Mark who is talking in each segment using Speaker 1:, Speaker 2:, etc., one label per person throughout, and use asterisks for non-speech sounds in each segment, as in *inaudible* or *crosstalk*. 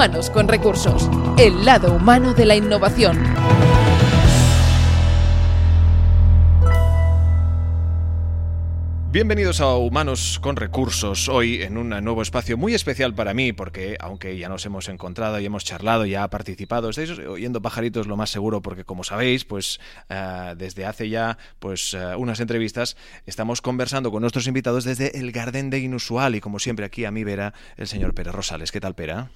Speaker 1: Humanos con Recursos, el lado humano de la innovación.
Speaker 2: Bienvenidos a Humanos con Recursos, hoy en un nuevo espacio muy especial para mí, porque aunque ya nos hemos encontrado y hemos charlado, ya participado, estáis oyendo pajaritos lo más seguro, porque como sabéis, pues uh, desde hace ya pues uh, unas entrevistas estamos conversando con nuestros invitados desde el Garden de Inusual y como siempre aquí a mi vera el señor Pérez Rosales. ¿Qué tal, Pera?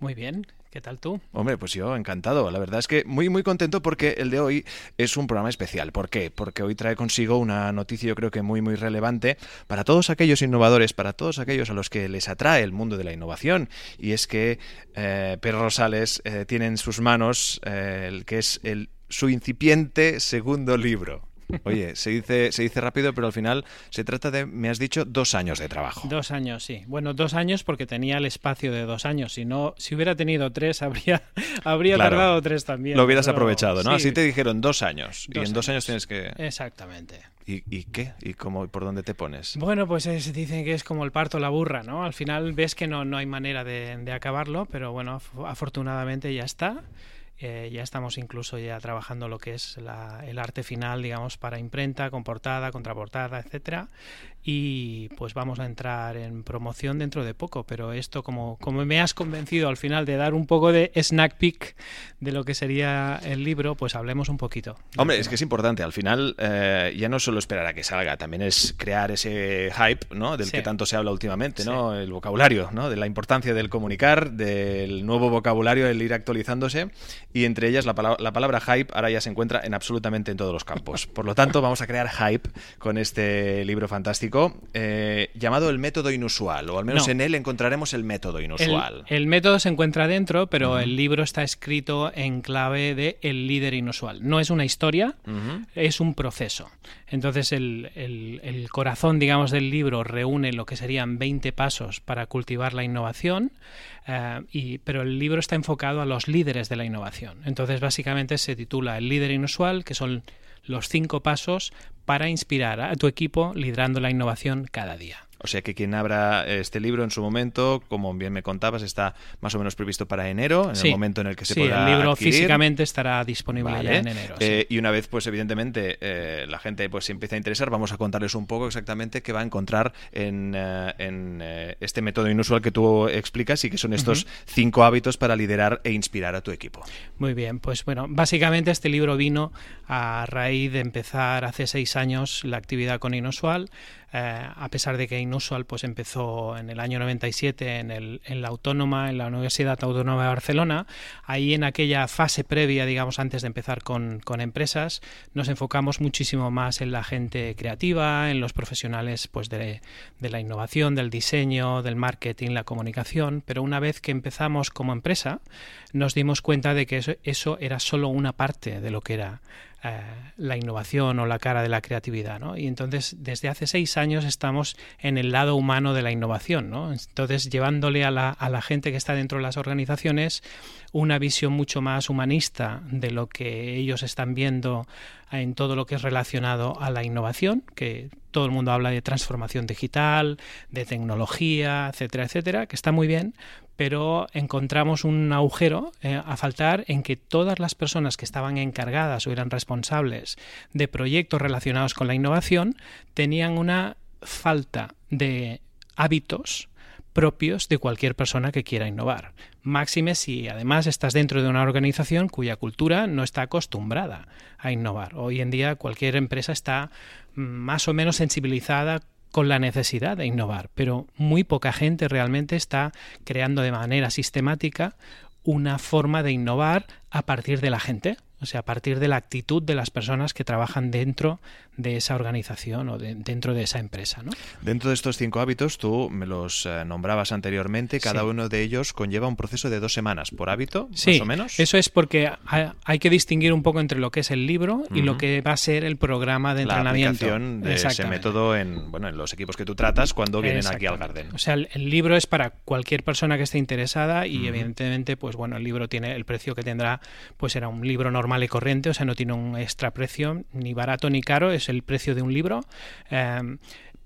Speaker 3: Muy bien, ¿qué tal tú?
Speaker 2: Hombre, pues yo encantado. La verdad es que muy muy contento porque el de hoy es un programa especial. ¿Por qué? Porque hoy trae consigo una noticia yo creo que muy muy relevante para todos aquellos innovadores, para todos aquellos a los que les atrae el mundo de la innovación. Y es que eh, Pedro Rosales eh, tiene en sus manos eh, el que es el, su incipiente segundo libro. Oye, se dice, se dice rápido, pero al final se trata de, me has dicho, dos años de trabajo.
Speaker 3: Dos años, sí. Bueno, dos años porque tenía el espacio de dos años. Si no, si hubiera tenido tres, habría, *laughs* habría
Speaker 2: Claro.
Speaker 3: tardado tres también.
Speaker 2: Lo hubieras
Speaker 3: pero
Speaker 2: aprovechado, ¿no?
Speaker 3: sí.
Speaker 2: Así te dijeron dos años. y en dos años
Speaker 3: años.
Speaker 2: tienes que...
Speaker 3: Exactamente.
Speaker 2: ¿Y, y qué? ¿Y cómo, por dónde te pones?
Speaker 3: Bueno, pues es- dicen que es como el parto la burra, ¿no? Al final ves que no, no hay manera de, de acabarlo, pero bueno, af- afortunadamente ya está. Eh, ya estamos incluso ya trabajando lo que es la- el arte final, digamos, para imprenta, con portada, contraportada, etcétera. Y pues vamos a entrar en promoción dentro de poco. Pero esto, como, como me has convencido al final de dar un poco de snack peek de lo que sería el libro, pues hablemos un poquito. del
Speaker 2: Hombre, es que es importante. Al final, eh, ya no solo esperar a que salga, también es crear ese hype, ¿no? Del
Speaker 3: Sí.
Speaker 2: que tanto se habla últimamente, ¿no? El vocabulario, ¿no? De la importancia del comunicar, del nuevo vocabulario, el ir actualizándose. Y entre ellas, la, pala- la palabra hype ahora ya se encuentra en absolutamente en todos los campos. Por lo tanto, vamos a crear hype con este libro fantástico eh, llamado El método inusual, o al menos
Speaker 3: No.
Speaker 2: en él encontraremos el método
Speaker 3: El,
Speaker 2: inusual.
Speaker 3: el método se encuentra dentro, pero el libro está escrito en clave de el líder inusual. No es una historia, es un proceso. Entonces el, el- el corazón, digamos, del libro reúne lo que serían 20 pasos para cultivar la innovación, eh, y, pero el libro está enfocado a los líderes de la innovación. Entonces básicamente se titula El líder inusual, que son los cinco pasos para inspirar a tu equipo liderando la innovación cada día.
Speaker 2: O sea que quien abra este libro en su momento, como bien me contabas, está más o menos previsto para enero, en
Speaker 3: Sí.
Speaker 2: el momento en el que se
Speaker 3: sí, el libro
Speaker 2: adquirir.
Speaker 3: físicamente estará disponible
Speaker 2: Vale.
Speaker 3: ya en enero. sí.
Speaker 2: Eh, y una vez, pues evidentemente, eh, la gente pues se empieza a interesar, vamos a contarles un poco exactamente qué va a encontrar en, eh, en, eh, este método inusual que tú explicas y que son estos cinco hábitos para liderar e inspirar a tu equipo.
Speaker 3: Muy bien, pues bueno, básicamente este libro vino a raíz de empezar hace seis años la actividad con Inusual, eh, a pesar de que Inusual pues empezó en el año 97 en, el, en la Autónoma, en la Universidad Autónoma de Barcelona, ahí en aquella fase previa, digamos, antes de empezar con, con empresas, nos enfocamos muchísimo más en la gente creativa, en los profesionales pues de, de la innovación, del diseño, del marketing, la comunicación, pero una vez que empezamos como empresa, nos dimos cuenta de que eso, eso era solo una parte de lo que era la innovación o la cara de la creatividad, ¿no? Y entonces desde hace seis años estamos en el lado humano de la innovación, ¿no? Entonces llevándole a la, a la gente que está dentro de las organizaciones una visión mucho más humanista de lo que ellos están viendo en todo lo que es relacionado a la innovación, que todo el mundo habla de transformación digital, de tecnología, etcétera, etcétera, que está muy bien, pero encontramos un agujero eh, a faltar en que todas las personas que estaban encargadas o eran responsables de proyectos relacionados con la innovación tenían una falta de hábitos propios de cualquier persona que quiera innovar. Máxime si además estás dentro de una organización cuya cultura no está acostumbrada a innovar. Hoy en día cualquier empresa está mm, más o menos sensibilizada con la necesidad de innovar, pero muy poca gente realmente está creando de manera sistemática una forma de innovar a partir de la gente, o sea, a partir de la actitud de las personas que trabajan dentro de esa organización o de- dentro de esa empresa. ¿no?
Speaker 2: Dentro de estos cinco hábitos, tú me los eh, nombrabas anteriormente, cada
Speaker 3: Sí.
Speaker 2: uno de ellos conlleva un proceso de dos semanas por hábito,
Speaker 3: Sí,
Speaker 2: más o menos.
Speaker 3: eso es porque ha- hay que distinguir un poco entre lo que es el libro y lo que va a ser el programa de
Speaker 2: la
Speaker 3: entrenamiento.
Speaker 2: aplicación de ese método en, bueno, en los equipos que tú tratas cuando vienen aquí al. Garden.
Speaker 3: O sea, el, el libro es para cualquier persona que esté interesada y evidentemente, pues bueno, el libro tiene el precio que tendrá, pues será un libro normal y corriente, o sea, no tiene un extra precio, ni barato ni caro, es el precio de un libro. Eh,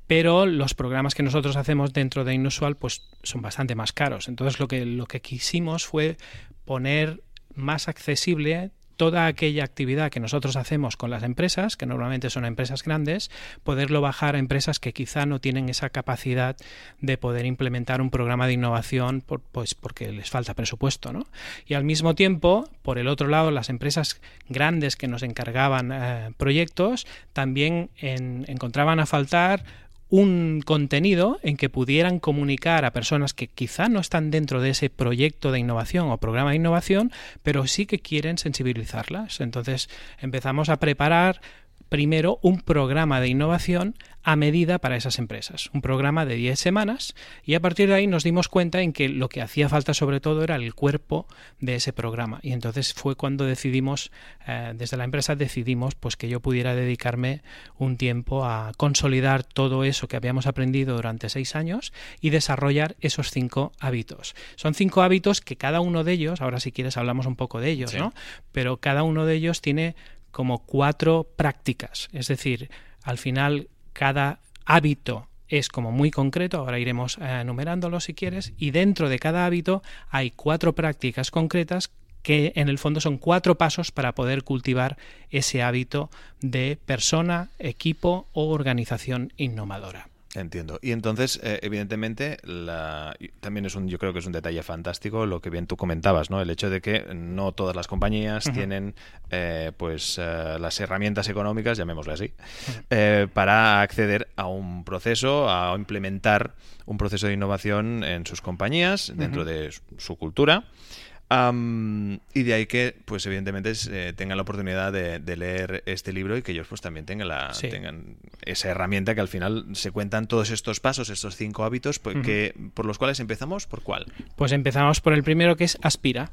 Speaker 3: pero los programas que nosotros hacemos dentro de Inusual pues son bastante más caros. Entonces lo que, lo que quisimos fue poner más accesible toda aquella actividad que nosotros hacemos con las empresas, que normalmente son empresas grandes, poderlo bajar a empresas que quizá no tienen esa capacidad de poder implementar un programa de innovación pues porque les falta presupuesto. ¿no? Y al mismo tiempo, por el otro lado, las empresas grandes que nos encargaban eh, proyectos también encontraban a faltar un contenido en que pudieran comunicar a personas que quizá no están dentro de ese proyecto de innovación o programa de innovación, pero sí que quieren sensibilizarlas. Entonces empezamos a preparar primero un programa de innovación a medida para esas empresas, un programa de 10 semanas y a partir de ahí nos dimos cuenta en que lo que hacía falta sobre todo era el cuerpo de ese programa y entonces fue cuando decidimos eh, desde la empresa decidimos pues que yo pudiera dedicarme un tiempo a consolidar todo eso que habíamos aprendido durante seis años y desarrollar esos cinco hábitos. Son cinco hábitos que cada uno de ellos, ahora si quieres hablamos un poco de ellos, ¿no? Pero cada uno de ellos tiene como cuatro prácticas. Es decir, al final cada hábito es como muy concreto, ahora iremos eh, enumerándolo si quieres, y dentro de cada hábito hay cuatro prácticas concretas que en el fondo son cuatro pasos para poder cultivar ese hábito de persona, equipo o organización innovadora.
Speaker 2: Entiendo. Y entonces, eh, evidentemente, la, también es un, yo creo que es un detalle fantástico lo que bien tú comentabas, ¿no? El hecho de que no todas las compañías tienen, eh, pues, eh, las herramientas económicas, llamémosle así, para acceder a un proceso, a implementar un proceso de innovación en sus compañías dentro de su cultura y de ahí que, pues evidentemente, eh, tengan la oportunidad de, leer este libro y que ellos pues también tengan, la, tengan esa herramienta que al final se cuentan todos estos pasos, estos cinco hábitos, pues, que, por los cuales empezamos. ¿Por cuál?
Speaker 3: Pues empezamos por el primero que es aspira.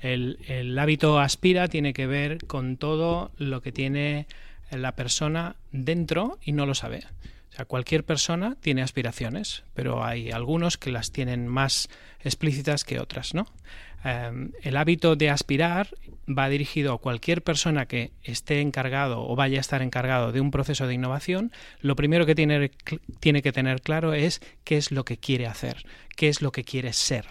Speaker 3: El, el hábito aspira tiene que ver con todo lo que tiene la persona dentro y no lo sabe. O sea, cualquier persona tiene aspiraciones, pero hay algunos que las tienen más explícitas que otras, ¿no? Em, el hábito de aspirar va dirigido a cualquier persona que esté encargado o vaya a estar encargado de un proceso de innovación. Lo primero que tiene, que tener claro es qué es lo que quiere hacer, qué es lo que quiere ser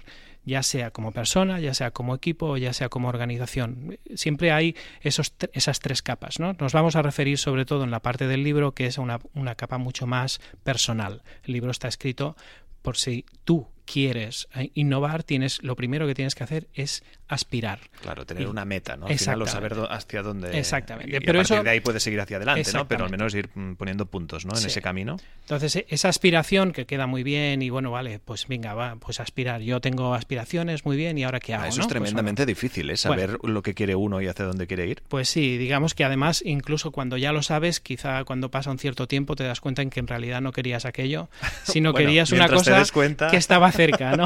Speaker 3: ya sea como persona, ya sea como equipo o ya sea como organización. Siempre hay esos, esas tres capas. ¿no? Nos vamos a referir sobre todo en la parte del libro que es una, una capa mucho más personal. El libro está escrito por si tú quieres eh, innovar, tienes lo primero que tienes que hacer es aspirar.
Speaker 2: Claro, tener una meta, ¿no? Al final, saber hacia dónde.
Speaker 3: Exactamente.
Speaker 2: Y Pero a partir de ahí puedes seguir hacia adelante, ¿no? Pero al menos ir mm, poniendo puntos, ¿no? En ese camino.
Speaker 3: Entonces, e, esa aspiración que queda muy bien y bueno, vale, pues venga, va, pues aspirar. Yo tengo aspiraciones muy bien y ahora qué hago.
Speaker 2: eso es
Speaker 3: pues
Speaker 2: tremendamente difícil, ¿eh? Saber lo que quiere uno y hacia dónde quiere ir.
Speaker 3: Pues sí, digamos que además, incluso cuando ya lo sabes, quizá cuando pasa un cierto tiempo te das cuenta en que en realidad no querías aquello, *laughs* sino querías una cosa que estaba cerca, ¿no?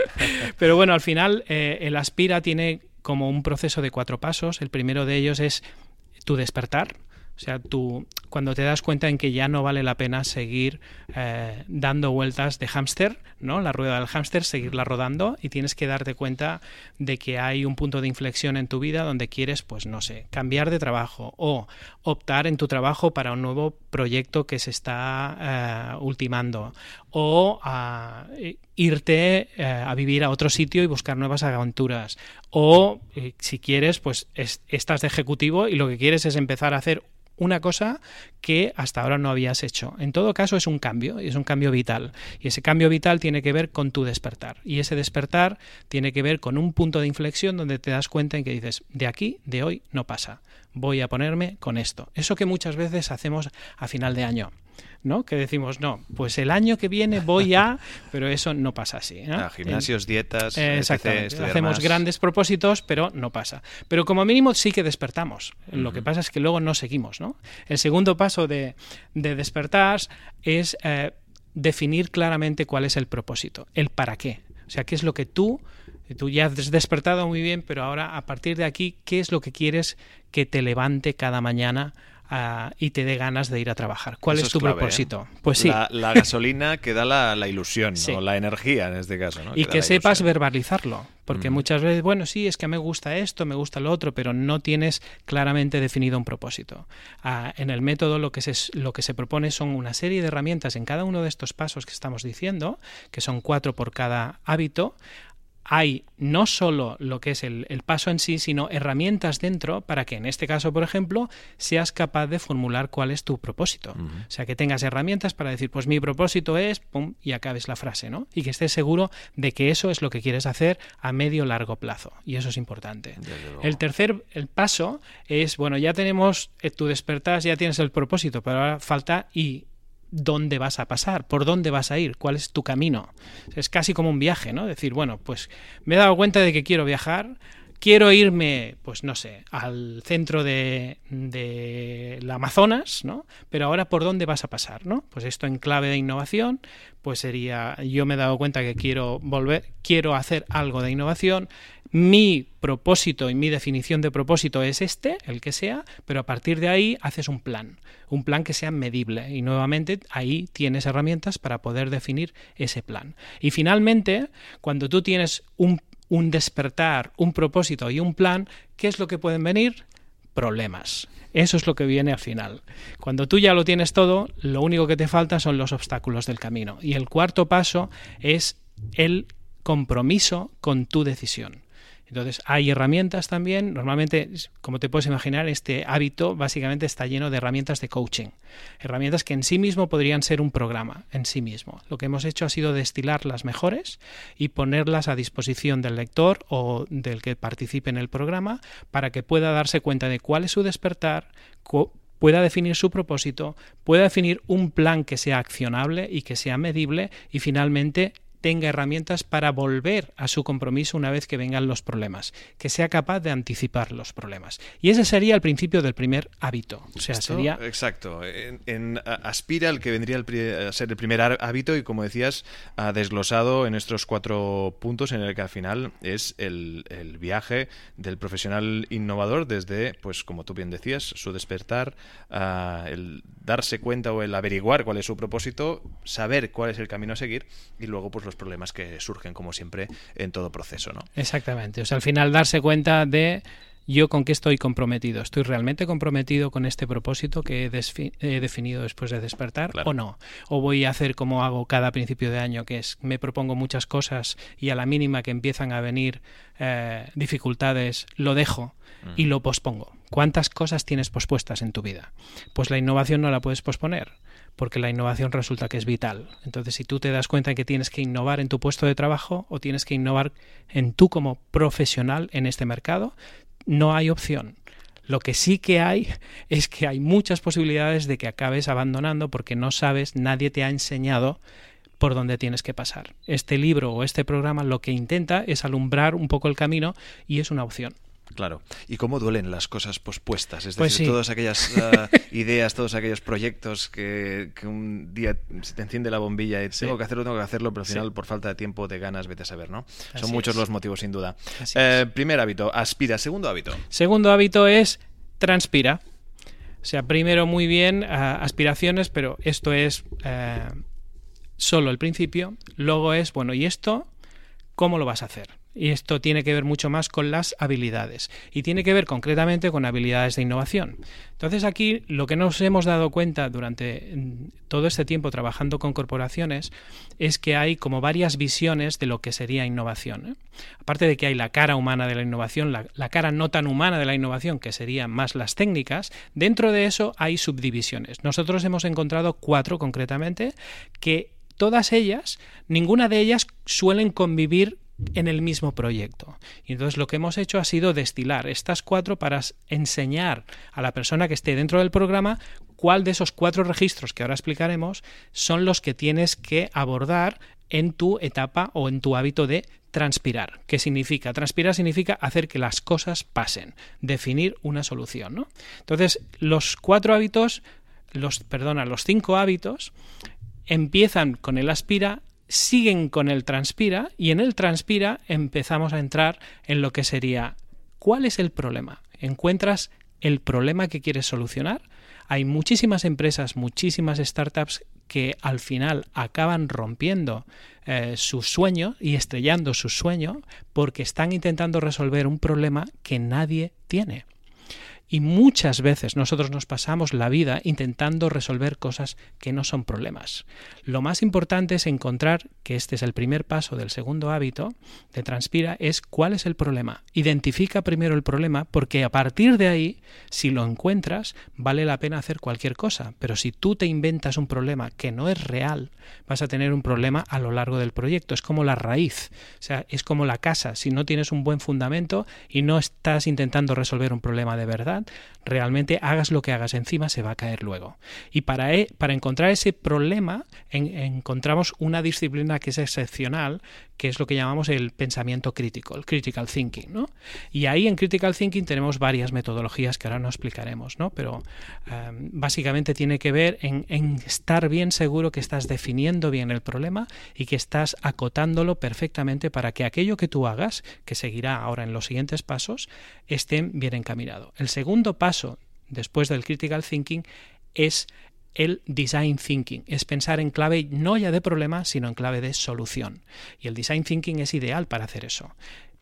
Speaker 3: *laughs* Pero bueno, al final eh, el aspira tiene como un proceso de cuatro pasos. El primero de ellos es tu despertar. O sea, tú cuando te das cuenta en que ya no vale la pena seguir eh, dando vueltas de hámster, ¿no? La rueda del hámster, seguirla rodando y tienes que darte cuenta de que hay un punto de inflexión en tu vida donde quieres, pues no sé, cambiar de trabajo o optar en tu trabajo para un nuevo proyecto que se está eh, ultimando o a irte eh, a vivir a otro sitio y buscar nuevas aventuras o si quieres pues estás de ejecutivo y lo que quieres es empezar a hacer una cosa que hasta ahora no habías hecho. En todo caso es un cambio, es un cambio vital. Y ese cambio vital tiene que ver con tu despertar. Y ese despertar tiene que ver con un punto de inflexión donde te das cuenta en que dices, de aquí, de hoy, no pasa. Voy a ponerme con esto. Eso que muchas veces hacemos a final de año. ¿No? Que decimos, no, pues el año que viene voy a, *laughs* pero eso no pasa así.
Speaker 2: ¿no? gimnasios, dietas,
Speaker 3: exactamente. Hacemos grandes propósitos, pero no pasa. Pero como mínimo sí que despertamos. Lo que pasa es que luego no seguimos, ¿no? El segundo paso de, despertar es eh, definir claramente cuál es el propósito, el para qué. O sea, qué es lo que tú Tú ya has despertado muy bien, pero ahora a partir de aquí, ¿qué es lo que quieres que te levante cada mañana y te dé ganas de ir a trabajar. ¿Cuál
Speaker 2: Eso
Speaker 3: es tu
Speaker 2: clave, ¿eh?
Speaker 3: propósito? Pues sí.
Speaker 2: La, la gasolina que da la, la ilusión,
Speaker 3: Sí.
Speaker 2: o la energía en este caso. ¿no?
Speaker 3: y que sepas
Speaker 2: ilusión.
Speaker 3: verbalizarlo. Porque muchas veces, bueno, sí, es que me gusta esto, me gusta lo otro, pero no tienes claramente definido un propósito. Ah, en el método lo que, se, lo que se propone son una serie de herramientas en cada uno de estos pasos que estamos diciendo, que son cuatro por cada hábito. Hay no solo lo que es el, el paso en sí, sino herramientas dentro para que en este caso, por ejemplo, seas capaz de formular cuál es tu propósito. O sea, que tengas herramientas para decir, pues mi propósito es, pum, y acabes la frase, ¿no? Y que estés seguro de que eso es lo que quieres hacer a medio largo plazo. Y eso es importante. El tercer el paso es, bueno, ya tenemos eh, tu despertar, ya tienes el propósito, pero ahora falta y dónde vas a pasar, por dónde vas a ir, cuál es tu camino. Es casi como un viaje, ¿no? Decir, bueno, pues me he dado cuenta de que quiero viajar, quiero irme, pues no sé, al centro de, de la Amazonas, ¿no? Pero ahora por dónde vas a pasar, ¿no? Pues esto en clave de innovación, pues sería, yo me he dado cuenta que quiero volver, quiero hacer algo de innovación, mi propósito y mi definición de propósito es este, el que sea, pero a partir de ahí haces un plan, un plan que sea medible y nuevamente ahí tienes herramientas para poder definir ese plan. Y finalmente, cuando tú tienes un, despertar, un propósito y un plan, ¿qué es lo que pueden venir? Problemas. Eso es lo que viene al final. Cuando tú ya lo tienes todo, lo único que te falta son los obstáculos del camino. Y el cuarto paso es el compromiso con tu decisión. Entonces, hay herramientas también. Normalmente, como te puedes imaginar, este hábito básicamente está lleno de herramientas de coaching. Herramientas que en sí mismo podrían ser un programa en sí mismo. Lo que hemos hecho ha sido destilar las mejores y ponerlas a disposición del lector o del que participe en el programa para que pueda darse cuenta de cuál es su despertar, pueda definir su propósito, pueda definir un plan que sea accionable y que sea medible y finalmente tenga herramientas para volver a su compromiso una vez que vengan los problemas, que sea capaz de anticipar los problemas. Y ese sería el principio del primer hábito. O sea,
Speaker 2: Esto,
Speaker 3: sería
Speaker 2: Exacto. En, en- a- aspira al que vendría el a ser el primer há- hábito y, como decías, ha desglosado en estos cuatro puntos en el que al final es el, el viaje del profesional innovador desde, pues como tú bien decías, su despertar, el darse cuenta o el averiguar cuál es su propósito, saber cuál es el camino a seguir y luego pues los problemas que surgen como siempre en todo proceso, ¿no?
Speaker 3: Exactamente. O sea, al final darse cuenta de yo con qué estoy comprometido. ¿Estoy realmente comprometido con este propósito que he, definido después de despertar
Speaker 2: Claro.
Speaker 3: o no? ¿O voy a hacer como hago cada principio de año, que es me propongo muchas cosas y a la mínima que empiezan a venir eh, dificultades lo dejo y lo pospongo? ¿Cuántas cosas tienes pospuestas en tu vida? Pues la innovación no la puedes posponer porque la innovación resulta que es vital. Entonces, si tú te das cuenta que tienes que innovar en tu puesto de trabajo o tienes que innovar en tú como profesional en este mercado, no hay opción. Lo que sí que hay *laughs* es que hay muchas posibilidades de que acabes abandonando porque no sabes, nadie te ha enseñado por dónde tienes que pasar. Este libro o este programa lo que intenta es alumbrar un poco el camino y es una opción.
Speaker 2: Claro. ¿Y cómo duelen las cosas pospuestas? Es
Speaker 3: Pues
Speaker 2: decir,
Speaker 3: sí.
Speaker 2: todas aquellas ah, *laughs* ideas, todos aquellos proyectos que, que un día se te enciende la bombilla y
Speaker 3: Sí.
Speaker 2: tengo que hacerlo, tengo que hacerlo, pero al
Speaker 3: Sí.
Speaker 2: final por falta de tiempo, de ganas, vete a saber, ¿no?
Speaker 3: Así
Speaker 2: Son muchos
Speaker 3: es.
Speaker 2: los motivos, sin duda. Eh, primer hábito, aspira. Segundo hábito.
Speaker 3: Segundo hábito es transpira. O sea, primero muy bien ah, aspiraciones, pero esto es eh, solo el principio. Luego es, bueno, ¿y esto cómo lo vas a hacer? Y esto tiene que ver mucho más con las habilidades y tiene que ver concretamente con habilidades de innovación. Entonces aquí lo que nos hemos dado cuenta durante mm, todo este tiempo trabajando con corporaciones es que hay como varias visiones de lo que sería innovación. ¿eh? Aparte de que hay la cara humana de la innovación, la, la cara no tan humana de la innovación, que serían más las técnicas, dentro de eso hay subdivisiones. Nosotros hemos encontrado cuatro concretamente que todas ellas, ninguna de ellas suelen convivir en el mismo proyecto. Y entonces lo que hemos hecho ha sido destilar estas cuatro para enseñar a la persona que esté dentro del programa cuál de esos cuatro registros que ahora explicaremos son los que tienes que abordar en tu etapa o en tu hábito de transpirar. ¿Qué significa? Transpirar significa hacer que las cosas pasen, definir una solución, ¿no? Entonces, los cuatro hábitos, los perdona, los cinco hábitos empiezan con el aspira, siguen con el transpira y en el transpira empezamos a entrar en lo que sería ¿cuál es el problema? ¿Encuentras el problema que quieres solucionar? Hay muchísimas empresas, muchísimas startups que al final acaban rompiendo eh, su sueño y estrellando su sueño porque están intentando resolver un problema que nadie tiene. Y muchas veces nosotros nos pasamos la vida intentando resolver cosas que no son problemas. Lo más importante es encontrar, que este es el primer paso del segundo hábito de Transpira, es cuál es el problema. Identifica primero el problema porque a partir de ahí, si lo encuentras, vale la pena hacer cualquier cosa. Pero si tú te inventas un problema que no es real, vas a tener un problema a lo largo del proyecto. Es como la raíz, o sea, es como la casa. Si no tienes un buen fundamento y no estás intentando resolver un problema de verdad, that. Realmente hagas lo que hagas encima se va a caer luego. Y para, e, para encontrar ese problema encontramos una disciplina que es excepcional, que es lo que llamamos el pensamiento crítico, el critical thinking. ¿no? Y ahí en critical thinking tenemos varias metodologías que ahora no explicaremos, ¿no? pero em, básicamente tiene que ver en, en estar bien seguro que estás definiendo bien el problema y que estás acotándolo perfectamente para que aquello que tú hagas, que seguirá ahora en los siguientes pasos, esté bien encaminado. El segundo paso después del critical thinking es el design thinking, es pensar en clave no ya de problema, sino en clave de solución. Y el design thinking es ideal para hacer eso.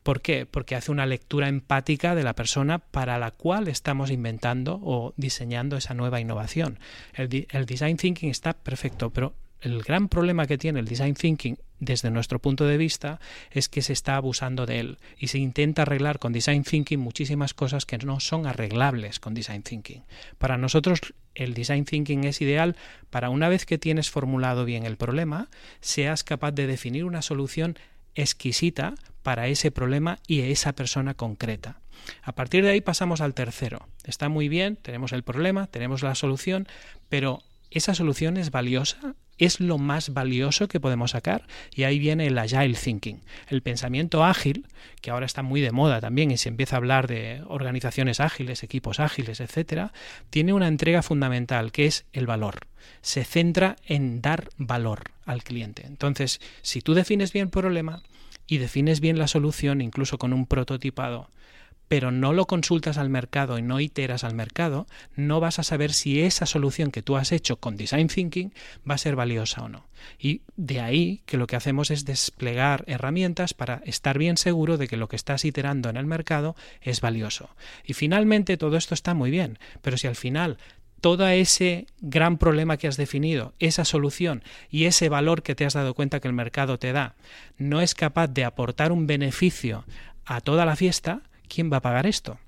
Speaker 3: ¿Por qué? Porque hace una lectura empática de la persona para la cual estamos inventando o diseñando esa nueva innovación. El, design thinking está perfecto, pero el gran problema que tiene el design thinking desde nuestro punto de vista es que se está abusando de él y se intenta arreglar con design thinking muchísimas cosas que no son arreglables con design thinking. Para nosotros el design thinking es ideal para una vez que tienes formulado bien el problema, seas capaz de definir una solución exquisita para ese problema y esa persona concreta. A partir de ahí pasamos al tercero. Está muy bien, tenemos el problema, tenemos la solución, pero esa solución es valiosa es lo más valioso que podemos sacar y ahí viene el agile thinking, el pensamiento ágil, que ahora está muy de moda también y se empieza a hablar de organizaciones ágiles, equipos ágiles, etcétera, tiene una entrega fundamental que es el valor. Se centra en dar valor al cliente. Entonces, si tú defines bien el problema y defines bien la solución, incluso con un prototipado, pero no lo consultas al mercado y no iteras al mercado, no vas a saber si esa solución que tú has hecho con Design Thinking va a ser valiosa o no. Y de ahí que lo que hacemos es desplegar herramientas para estar bien seguro de que lo que estás iterando en el mercado es valioso. Y finalmente todo esto está muy bien, pero si al final todo ese gran problema que has definido, esa solución y ese valor que te has dado cuenta que el mercado te da, no es capaz de aportar un beneficio a toda la fiesta, ¿quién va a pagar esto?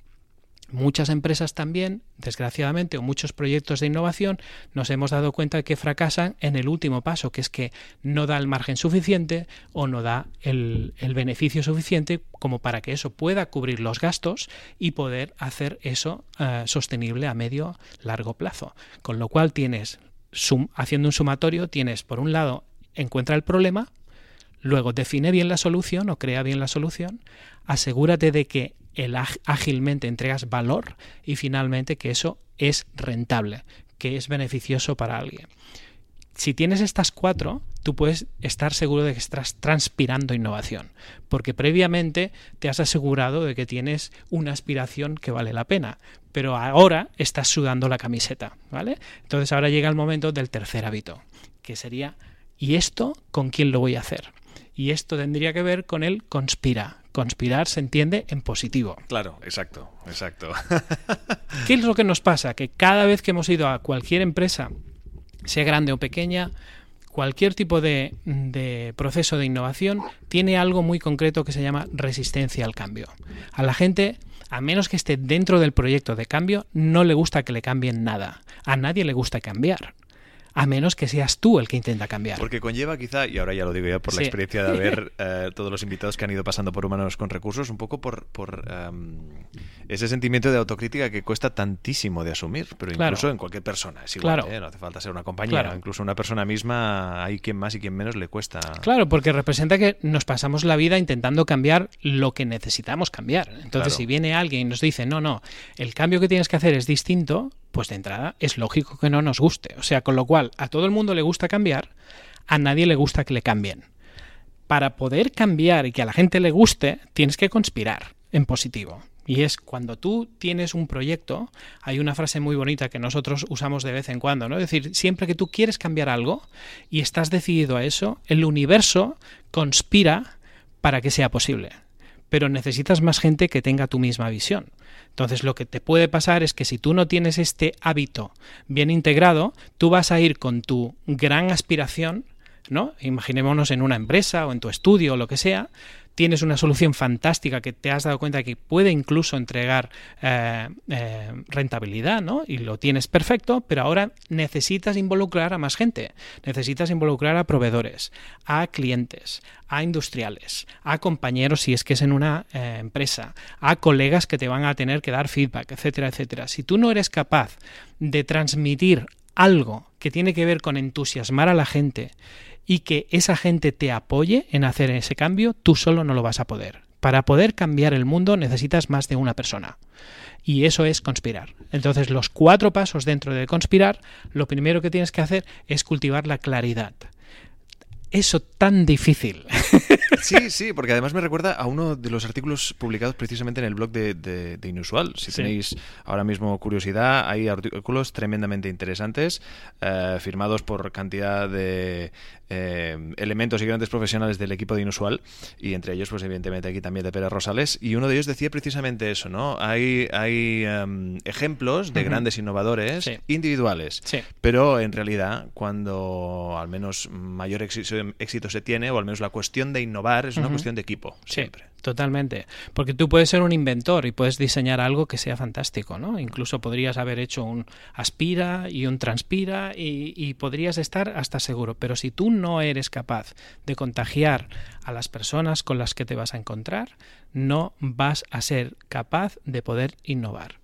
Speaker 3: Muchas empresas también, desgraciadamente, o muchos proyectos de innovación, nos hemos dado cuenta de que fracasan en el último paso, que es que no da el margen suficiente o no da el, beneficio suficiente como para que eso pueda cubrir los gastos y poder hacer eso eh, sostenible a medio largo plazo. Con lo cual tienes, haciendo un sumatorio, tienes por un lado, encuentra el problema, luego define bien la solución o crea bien la solución, asegúrate de que el ágilmente entregas valor y finalmente que eso es rentable, que es beneficioso para alguien. Si tienes estas cuatro, tú puedes estar seguro de que estás transpirando innovación, porque previamente te has asegurado de que tienes una aspiración que vale la pena, pero ahora estás sudando la camiseta, ¿vale? Entonces ahora llega el momento del tercer hábito, que sería ¿y esto con quién lo voy a hacer? Y esto tendría que ver con el conspira, conspirar se entiende en positivo.
Speaker 2: Claro, exacto, exacto. *laughs*
Speaker 3: ¿Qué es lo que nos pasa? Que cada vez que hemos ido a cualquier empresa, sea grande o pequeña, cualquier tipo de, de, proceso de innovación tiene algo muy concreto que se llama resistencia al cambio. A la gente, a menos que esté dentro del proyecto de cambio, no le gusta que le cambien nada. A nadie le gusta cambiar a menos que seas tú el que intenta cambiar.
Speaker 2: Porque conlleva quizá, y ahora ya lo digo yo por la experiencia de ver *laughs* eh, todos los invitados que han ido pasando por Humanos con Recursos, un poco por, por em, ese sentimiento de autocrítica que cuesta tantísimo de asumir, pero incluso en cualquier persona. Es igual, ¿eh? no hace falta ser una compañía, incluso una persona misma, hay quien más y quien menos le cuesta.
Speaker 3: Claro, porque representa que nos pasamos la vida intentando cambiar lo que necesitamos cambiar. Entonces, si viene alguien y nos dice, no, no, el cambio que tienes que hacer es distinto, pues de entrada es lógico que no nos guste. O sea, con lo cual a todo el mundo le gusta cambiar, a nadie le gusta que le cambien. Para poder cambiar y que a la gente le guste, tienes que conspirar en positivo. Y es cuando tú tienes un proyecto, hay una frase muy bonita que nosotros usamos de vez en cuando, ¿no? Es decir, siempre que tú quieres cambiar algo y estás decidido a eso, el universo conspira para que sea posible. Pero necesitas más gente que tenga tu misma visión. Entonces lo que te puede pasar es que si tú no tienes este hábito bien integrado, tú vas a ir con tu gran aspiración, ¿no? Imaginémonos en una empresa o en tu estudio o lo que sea, tienes una solución fantástica que te has dado cuenta que puede incluso entregar eh, eh, rentabilidad, ¿no? Y lo tienes perfecto, pero ahora necesitas involucrar a más gente, necesitas involucrar a proveedores, a clientes, a industriales, a compañeros si es que es en una eh, empresa, a colegas que te van a tener que dar feedback, etcétera, etcétera. Si tú no eres capaz de transmitir algo que tiene que ver con entusiasmar a la gente y que esa gente te apoye en hacer ese cambio, tú solo no lo vas a poder. Para poder cambiar el mundo necesitas más de una persona. Y eso es conspirar. Entonces, los cuatro pasos dentro de conspirar, lo primero que tienes que hacer es cultivar la claridad. Eso tan difícil. *laughs*
Speaker 2: Sí, sí, porque además me recuerda a uno de los artículos publicados precisamente en el blog de, Inusual. Si tenéis ahora mismo curiosidad, hay artículos tremendamente interesantes, eh, firmados por cantidad de eh, elementos y grandes profesionales del equipo de Inusual, y entre ellos, pues evidentemente aquí también de Pérez Rosales, y uno de ellos decía precisamente eso, ¿no? Hay, hay em, ejemplos de grandes innovadores individuales, pero en realidad cuando al menos mayor éxito, éxito, se tiene, o al menos la cuestión de innovar es una cuestión de equipo, siempre.
Speaker 3: Totalmente. Porque tú puedes ser un inventor y puedes diseñar algo que sea fantástico, ¿no? Incluso podrías haber hecho un aspira y un transpira y, y, podrías estar hasta seguro. Pero si tú no eres capaz de contagiar a las personas con las que te vas a encontrar, no vas a ser capaz de poder innovar.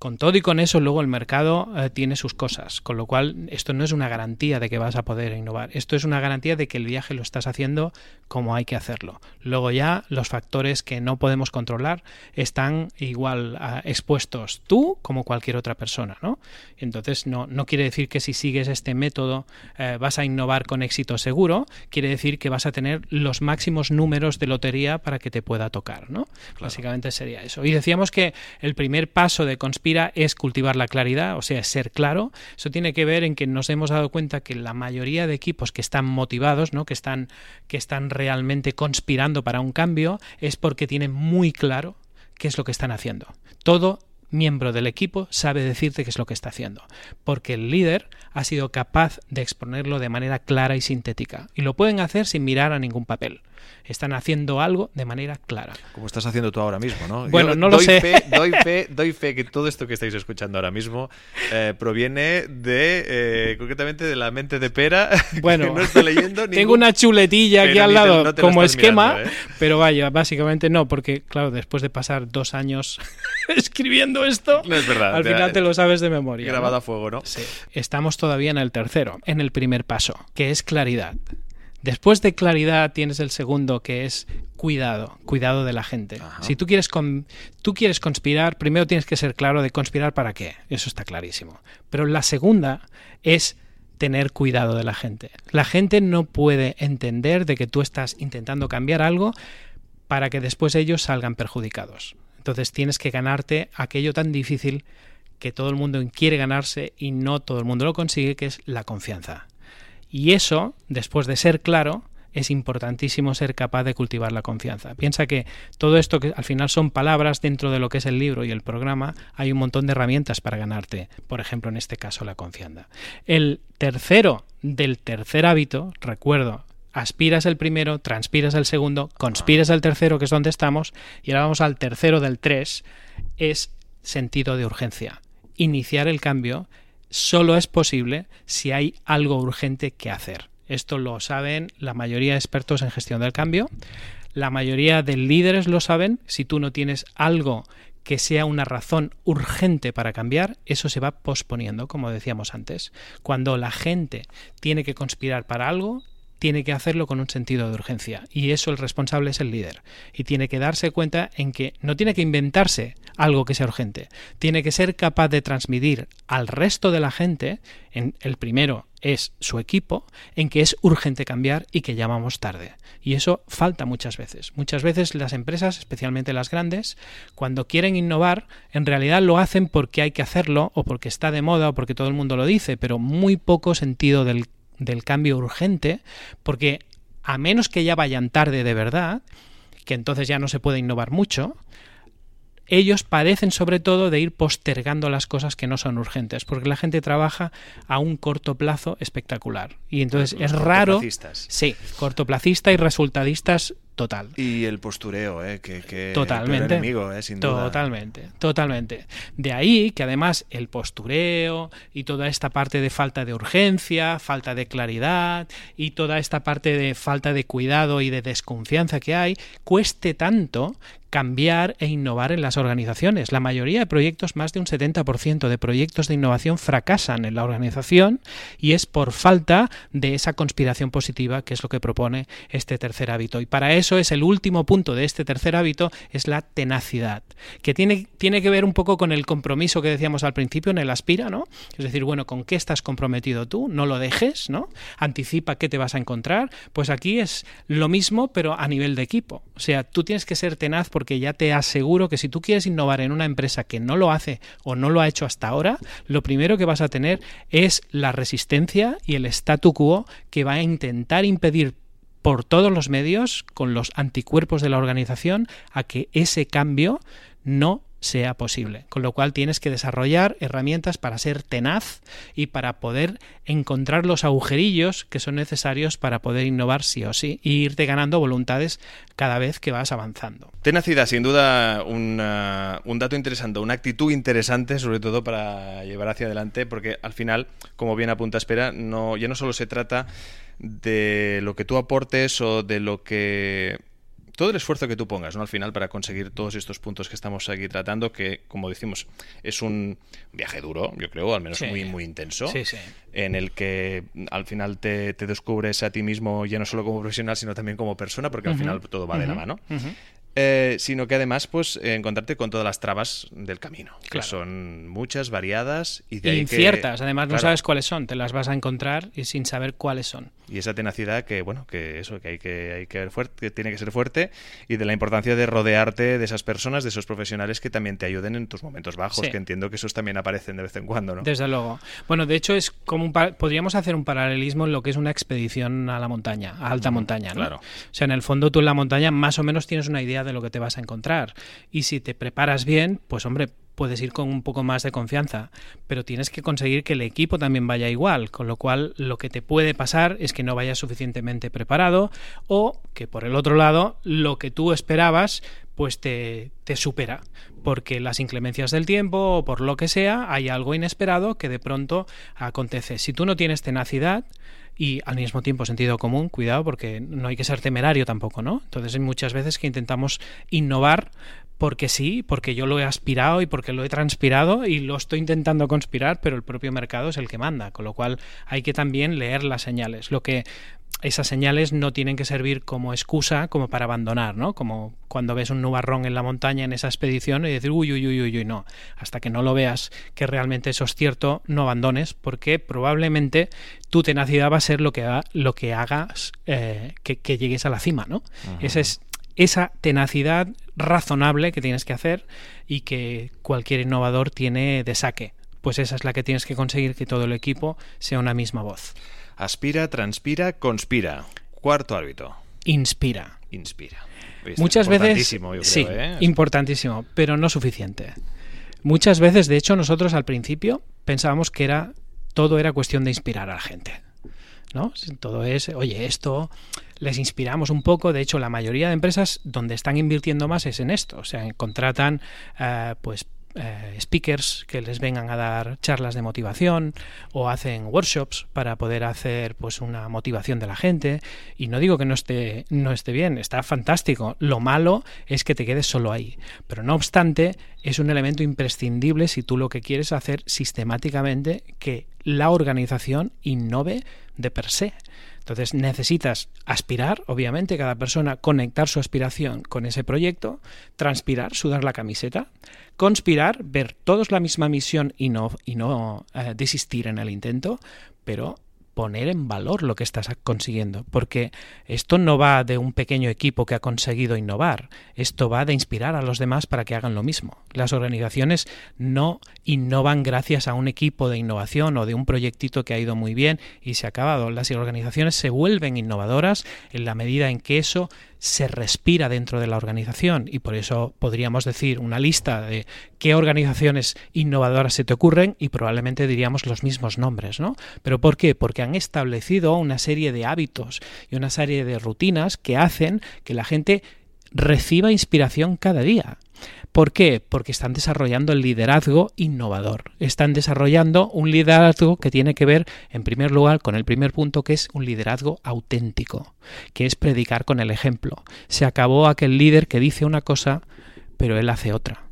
Speaker 3: Con todo y con eso, luego el mercado eh, tiene sus cosas, con lo cual esto no es una garantía de que vas a poder innovar, esto es una garantía de que el viaje lo estás haciendo como hay que hacerlo. Luego ya los factores que no podemos controlar están igual ah, expuestos tú como cualquier otra persona, ¿no? Entonces no, no quiere decir que si sigues este método eh, vas a innovar con éxito seguro, quiere decir que vas a tener los máximos números de lotería para que te pueda tocar, ¿no? Básicamente sería eso. Y decíamos que el primer paso de conspiración es cultivar la claridad, o sea, ser claro. Eso tiene que ver en que nos hemos dado cuenta que la mayoría de equipos que están motivados, ¿no? que, están, que están realmente conspirando para un cambio, es porque tienen muy claro qué es lo que están haciendo. Todo miembro del equipo sabe decirte qué es lo que está haciendo, porque el líder ha sido capaz de exponerlo de manera clara y sintética, y lo pueden hacer sin mirar a ningún papel están haciendo algo de manera clara.
Speaker 2: Como estás haciendo tú ahora mismo, ¿no?
Speaker 3: Bueno, no lo sé.
Speaker 2: Fe, doy, fe, doy fe que todo esto que estáis escuchando ahora mismo eh, proviene de, eh, concretamente, de la mente de Pera. *laughs*
Speaker 3: Bueno,
Speaker 2: no está leyendo *laughs*
Speaker 3: tengo una chuletilla aquí al lado como esquema, ¿eh? pero vaya, básicamente no, porque claro, después de pasar dos años *laughs* escribiendo esto,
Speaker 2: no es verdad,
Speaker 3: al final te lo sabes de memoria.
Speaker 2: Grabado a fuego, ¿no?
Speaker 3: Sí. Estamos todavía en el tercero, en el primer paso, que es claridad. Después de claridad tienes el segundo que es cuidado, cuidado de la gente. Si tú quieres, tú quieres conspirar, primero tienes que ser claro de conspirar para qué, eso está clarísimo. Pero la segunda es tener cuidado de la gente. La gente no puede entender de que tú estás intentando cambiar algo para que después ellos salgan perjudicados. Entonces tienes que ganarte aquello tan difícil que todo el mundo quiere ganarse y no todo el mundo lo consigue, que es la confianza. Y eso, después de ser claro, es importantísimo ser capaz de cultivar la confianza. Piensa que todo esto que al final son palabras dentro de lo que es el libro y el programa, hay un montón de herramientas para ganarte, por ejemplo, en este caso la confianza. El tercero del tercer hábito, recuerdo, aspiras el primero, transpiras el segundo, conspiras el tercero, que es donde estamos, y ahora vamos al tercero del tres, es sentido de urgencia. Iniciar el cambio solo es posible si hay algo urgente que hacer. Esto lo saben la mayoría de expertos en gestión del cambio. La mayoría de líderes lo saben. Si tú no tienes algo que sea una razón urgente para cambiar, eso se va posponiendo, como decíamos antes. Cuando la gente tiene que conspirar para algo, tiene que hacerlo con un sentido de urgencia. Y eso el responsable es el líder. Y tiene que darse cuenta en que no tiene que inventarse algo que sea urgente. Tiene que ser capaz de transmitir al resto de la gente, en el primero, es su equipo en que es urgente cambiar y que llamamos tarde. Y eso falta muchas veces. Muchas veces las empresas, especialmente las grandes, cuando quieren innovar, en realidad lo hacen porque hay que hacerlo o porque está de moda o porque todo el mundo lo dice, pero muy poco sentido del, del cambio urgente, porque a menos que ya vayan tarde de verdad, que entonces ya no se puede innovar mucho, ellos padecen sobre todo de ir postergando las cosas que no son urgentes, porque la gente trabaja a un corto plazo espectacular. Y entonces es raro. Sí, cortoplacista y resultadistas total.
Speaker 2: Y el postureo, ¿eh? que,
Speaker 3: totalmente,
Speaker 2: enemigo, ¿eh? sin duda.
Speaker 3: Totalmente, totalmente. De ahí que además el postureo y toda esta parte de falta de urgencia, falta de claridad y toda esta parte de falta de cuidado y de desconfianza que hay, cueste tanto cambiar e innovar en las organizaciones. La mayoría de proyectos, más de un 70% de proyectos de innovación fracasan en la organización y es por falta de esa conspiración positiva que es lo que propone este tercer hábito. Y para eso es el último punto de este tercer hábito, es la tenacidad, que tiene, tiene que ver un poco con el compromiso que decíamos al principio en el aspira, ¿no? Es decir, bueno, ¿con qué estás comprometido tú? No lo dejes, ¿no? Anticipa qué te vas a encontrar. Pues aquí es lo mismo, pero a nivel de equipo. O sea, tú tienes que ser tenaz porque ya te aseguro que si tú quieres innovar en una empresa que no lo hace o no lo ha hecho hasta ahora, lo primero que vas a tener es la resistencia y el statu quo que va a intentar impedir por todos los medios, con los anticuerpos de la organización, a que ese cambio no sea posible. Con lo cual tienes que desarrollar herramientas para ser tenaz y para poder encontrar los agujerillos que son necesarios para poder innovar sí o sí e irte ganando voluntades cada vez que vas avanzando.
Speaker 2: Tenacidad, sin duda, un dato interesante, una actitud interesante, sobre todo para llevar hacia adelante, porque al final, como bien apunta Espera, no, ya no solo se trata de lo que tú aportes o de lo que todo el esfuerzo que tú pongas, ¿no? Al final, para conseguir todos estos puntos que estamos aquí tratando, que, como decimos, es un viaje duro, yo creo, al menos muy, muy intenso, en el que al final te, descubres a ti mismo ya no solo como profesional, sino también como persona, porque al final todo va de la mano. Eh, sino que además pues encontrarte con todas las trabas del camino, que son muchas, variadas y de
Speaker 3: inciertas. además no sabes cuáles son, te las vas a encontrar y sin saber cuáles son.
Speaker 2: Y esa tenacidad que bueno que eso que hay que hay que ver fuerte, que tiene que ser fuerte y de la importancia de rodearte de esas personas, de esos profesionales que también te ayuden en tus momentos bajos, que entiendo que esos también aparecen de vez en cuando, ¿no?
Speaker 3: Desde luego. Bueno, de hecho es como un podríamos hacer un paralelismo en lo que es una expedición a la montaña, a alta montaña, ¿no? Claro. O sea, en el fondo tú en la montaña más o menos tienes una idea de lo que te vas a encontrar. Y si te preparas bien, pues hombre, puedes ir con un poco más de confianza, pero tienes que conseguir que el equipo también vaya igual, con lo cual lo que te puede pasar es que no vayas suficientemente preparado o que por el otro lado lo que tú esperabas pues te, te supera, porque las inclemencias del tiempo o por lo que sea hay algo inesperado que de pronto acontece. Si tú no tienes tenacidad, y al mismo tiempo sentido común, cuidado, porque no hay que ser temerario tampoco, ¿no? Entonces hay muchas veces que intentamos innovar porque sí, porque yo lo he aspirado y porque lo he transpirado y lo estoy intentando conspirar, pero el propio mercado es el que manda, con lo cual hay que también leer las señales. Lo que esas señales no tienen que servir como excusa como para abandonar, ¿no? Como cuando ves un nubarrón en la montaña en esa expedición y decir, uy, uy, uy, uy, uy, no. Hasta que no lo veas que realmente eso es cierto, no abandones, porque probablemente tu tenacidad va a ser lo que, ha, lo que hagas eh, que, llegues a la cima, ¿no? Esa es esa tenacidad razonable que tienes que hacer y que cualquier innovador tiene de saque. Pues esa es la que tienes que conseguir que todo el equipo sea una misma voz.
Speaker 2: Aspira, transpira, conspira. Cuarto árbitro.
Speaker 3: Inspira.
Speaker 2: Inspira.
Speaker 3: Muchas veces. sí, ¿eh? importantísimo, pero no suficiente. Muchas veces, de hecho, nosotros al principio pensábamos que era todo era cuestión de inspirar a la gente. ¿No? Todo es, oye, esto les inspiramos un poco. De hecho, la mayoría de empresas donde están invirtiendo más es en esto. O sea, contratan eh, pues eh, speakers que les vengan a dar charlas de motivación o hacen workshops para poder hacer pues una motivación de la gente y no digo que no esté no esté bien está fantástico lo malo es que te quedes solo ahí pero no obstante es un elemento imprescindible si tú lo que quieres hacer sistemáticamente que la organización innove de per se entonces necesitas aspirar, obviamente, cada persona conectar su aspiración con ese proyecto, transpirar, sudar la camiseta, conspirar, ver todos la misma misión y no, y no eh, desistir en el intento, pero poner en valor lo que estás consiguiendo, porque esto no va de un pequeño equipo que ha conseguido innovar, esto va de inspirar a los demás para que hagan lo mismo. Las organizaciones no innovan gracias a un equipo de innovación o de un proyectito que ha ido muy bien y se ha acabado. Las organizaciones se vuelven innovadoras en la medida en que eso se respira dentro de la organización y por eso podríamos decir una lista de qué organizaciones innovadoras se te ocurren y probablemente diríamos los mismos nombres, ¿no? ¿Pero por qué? Porque han establecido una serie de hábitos y una serie de rutinas que hacen que la gente reciba inspiración cada día. ¿Por qué? Porque están desarrollando el liderazgo innovador. Están desarrollando un liderazgo que tiene que ver, en primer lugar, con el primer punto, que es un liderazgo auténtico, que es predicar con el ejemplo. Se acabó aquel líder que dice una cosa, pero él hace otra.